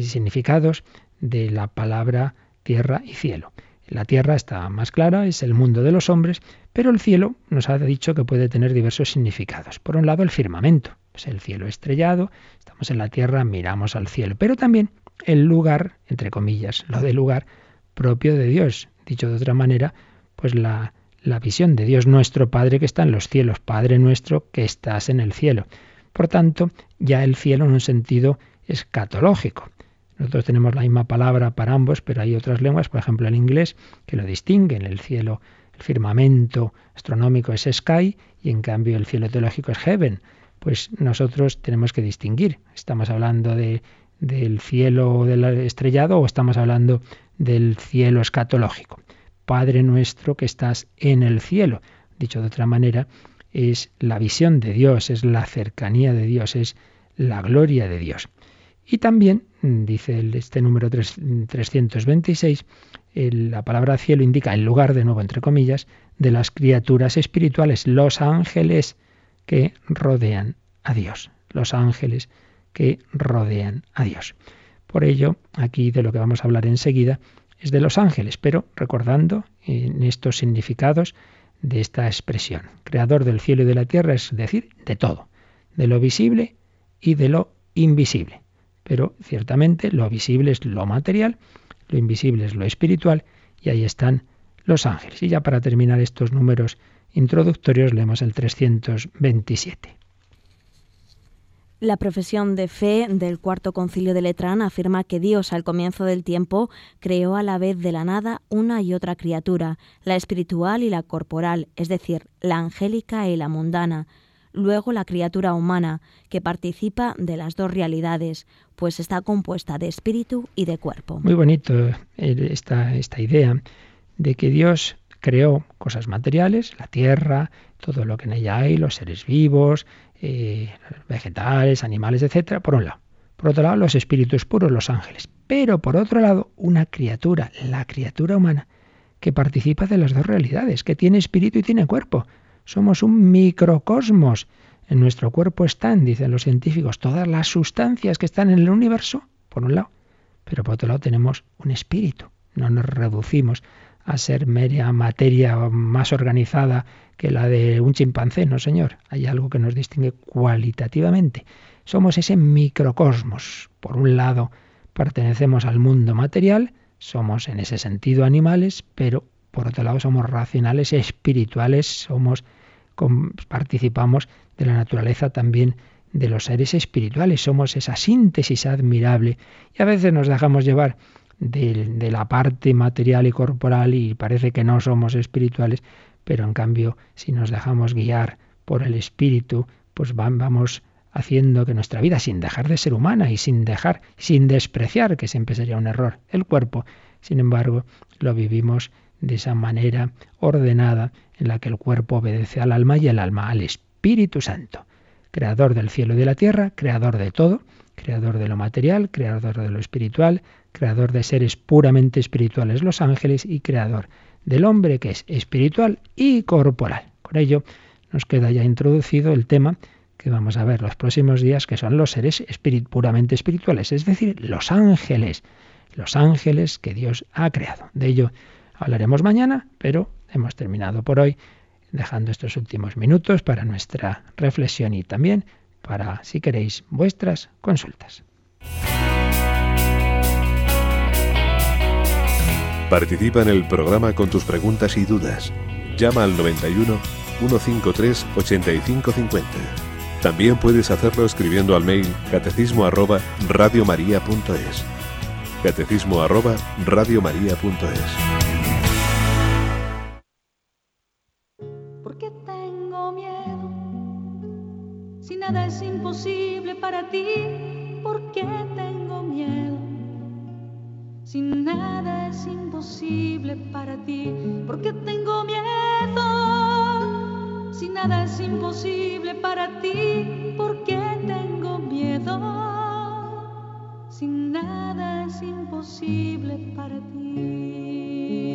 significados de la palabra tierra y cielo. La tierra está más clara, es el mundo de los hombres, pero el cielo nos ha dicho que puede tener diversos significados. Por un lado, el firmamento, pues el cielo estrellado, estamos en la tierra, miramos al cielo, pero también el lugar, entre comillas, lo del lugar propio de Dios. Dicho de otra manera, pues la, la visión de Dios nuestro Padre que está en los cielos, Padre nuestro que estás en el cielo. Por tanto, ya el cielo en un sentido escatológico. Nosotros tenemos la misma palabra para ambos, pero hay otras lenguas, por ejemplo el inglés, que lo distinguen. El cielo, el firmamento astronómico es sky y en cambio el cielo teológico es heaven. Pues nosotros tenemos que distinguir. ¿Estamos hablando de, del cielo del estrellado o estamos hablando del cielo escatológico? Padre nuestro que estás en el cielo. Dicho de otra manera, es la visión de Dios, es la cercanía de Dios, es la gloria de Dios. Y también, dice este número 326, la palabra cielo indica el lugar, de nuevo entre comillas, de las criaturas espirituales, los ángeles que rodean a Dios, los ángeles que rodean a Dios. Por ello, aquí de lo que vamos a hablar enseguida es de los ángeles, pero recordando en estos significados de esta expresión. Creador del cielo y de la tierra, es decir, de todo, de lo visible y de lo invisible. Pero ciertamente lo visible es lo material, lo invisible es lo espiritual, y ahí están los ángeles. Y ya para terminar estos números introductorios leemos el 327. La profesión de fe del Cuarto Concilio de Letrán afirma que Dios al comienzo del tiempo creó a la vez de la nada una y otra criatura, la espiritual y la corporal, es decir, la angélica y la mundana, luego la criatura humana, que participa de las dos realidades, pues está compuesta de espíritu y de cuerpo. Muy bonito eh, esta, esta idea de que Dios creó cosas materiales, la tierra, todo lo que en ella hay, los seres vivos, eh, vegetales, animales, etcétera, por un lado. Por otro lado, los espíritus puros, los ángeles. Pero por otro lado, una criatura, la criatura humana, que participa de las dos realidades, que tiene espíritu y tiene cuerpo. Somos un microcosmos. En nuestro cuerpo están, dicen los científicos, todas las sustancias que están en el universo, por un lado. Pero por otro lado tenemos un espíritu. No nos reducimos a ser media materia más organizada que la de un chimpancé, no señor. Hay algo que nos distingue cualitativamente. Somos ese microcosmos. Por un lado, pertenecemos al mundo material, somos en ese sentido animales, pero por otro lado somos racionales, espirituales, somos participamos de la naturaleza también de los seres espirituales, somos esa síntesis admirable. Y a veces nos dejamos llevar de, la parte material y corporal y parece que no somos espirituales, pero en cambio si nos dejamos guiar por el espíritu, pues vamos haciendo que nuestra vida, sin dejar de ser humana y sin dejar, sin despreciar, que siempre sería un error, el cuerpo, sin embargo, lo vivimos de esa manera ordenada en la que el cuerpo obedece al alma y el alma al Espíritu Santo, creador del cielo y de la tierra, creador de todo, creador de lo material, creador de lo espiritual, creador de seres puramente espirituales, los ángeles, y creador del hombre que es espiritual y corporal. Con ello nos queda ya introducido el tema que vamos a ver los próximos días, que son los seres puramente espirituales, es decir, los ángeles, los ángeles que Dios ha creado. De ello hablaremos mañana, pero hemos terminado por hoy dejando estos últimos minutos para nuestra reflexión y también para, si queréis, vuestras consultas. Participa en el programa con tus preguntas y dudas. Llama al 91 153 8550. También puedes hacerlo escribiendo al mail catecismo arroba radiomaria.es. Catecismo. Nada es imposible para ti, ¿por qué tengo miedo? Si nada es imposible para ti, ¿por qué tengo miedo? Si nada es imposible para ti, ¿por qué tengo miedo? Si nada es imposible para ti.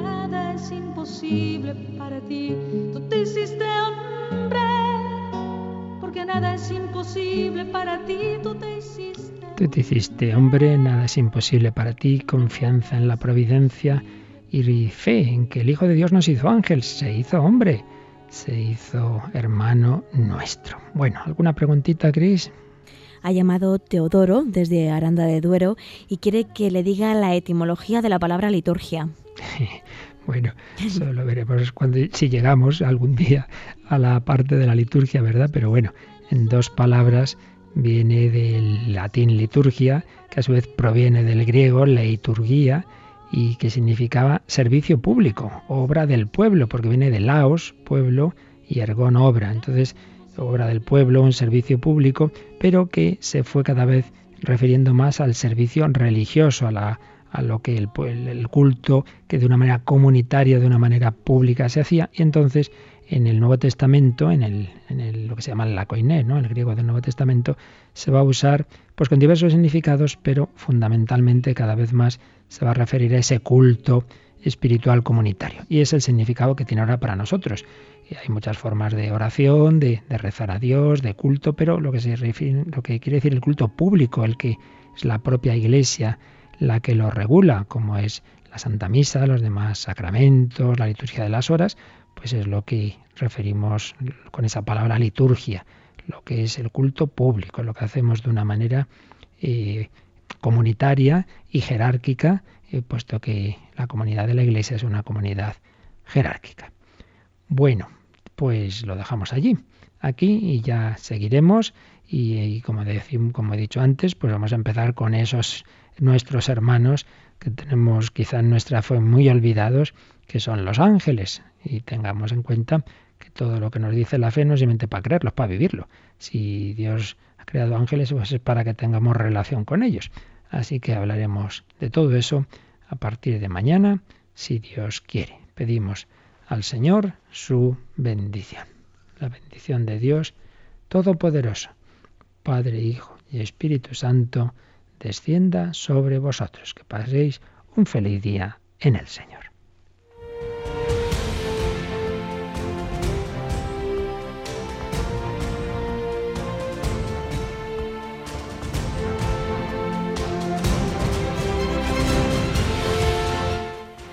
nada es imposible para ti, tú te hiciste hombre. Porque nada es imposible para ti, tú te hiciste. Tú te hiciste hombre, nada es imposible para ti, confianza en la providencia y fe en que el Hijo de Dios nos hizo ángel, se hizo hombre, se hizo hermano nuestro. Bueno, ¿alguna preguntita, Cris? ha llamado Teodoro desde Aranda de Duero y quiere que le diga la etimología de la palabra liturgia. Bueno, eso lo veremos cuando si llegamos algún día a la parte de la liturgia, ¿verdad? Pero bueno, en dos palabras viene del latín liturgia, que a su vez proviene del griego leiturgia y que significaba servicio público, obra del pueblo, porque viene de laos, pueblo, y ergón, obra. Entonces, obra del pueblo, un servicio público, pero que se fue cada vez refiriendo más al servicio religioso, a, la, a lo que el, el, culto que de una manera comunitaria, de una manera pública se hacía, y entonces en el Nuevo Testamento, en, el, lo que se llama la koiné, ¿no? el griego del Nuevo Testamento, se va a usar pues con diversos significados, pero fundamentalmente cada vez más se va a referir a ese culto espiritual comunitario. Y es el significado que tiene ahora para nosotros hay muchas formas de oración, de, rezar a Dios, de culto, pero lo que, se refiere, lo que quiere decir el culto público, el que es la propia Iglesia la que lo regula, como es la Santa Misa, los demás sacramentos, la liturgia de las horas, pues es lo que referimos con esa palabra liturgia, lo que es el culto público, lo que hacemos de una manera eh, comunitaria y jerárquica, eh, puesto que la comunidad de la Iglesia es una comunidad jerárquica. Bueno, pues lo dejamos allí, aquí y ya seguiremos y, como, como he dicho antes, pues vamos a empezar con esos nuestros hermanos que tenemos quizá en nuestra fe muy olvidados, que son los ángeles. Y tengamos en cuenta que todo lo que nos dice la fe no es simplemente para creerlo, es para vivirlo. Si Dios ha creado ángeles, pues es para que tengamos relación con ellos. Así que hablaremos de todo eso a partir de mañana, si Dios quiere. Pedimos al Señor su bendición. La bendición de Dios Todopoderoso, Padre, Hijo y Espíritu Santo, descienda sobre vosotros. Que paséis un feliz día en el Señor.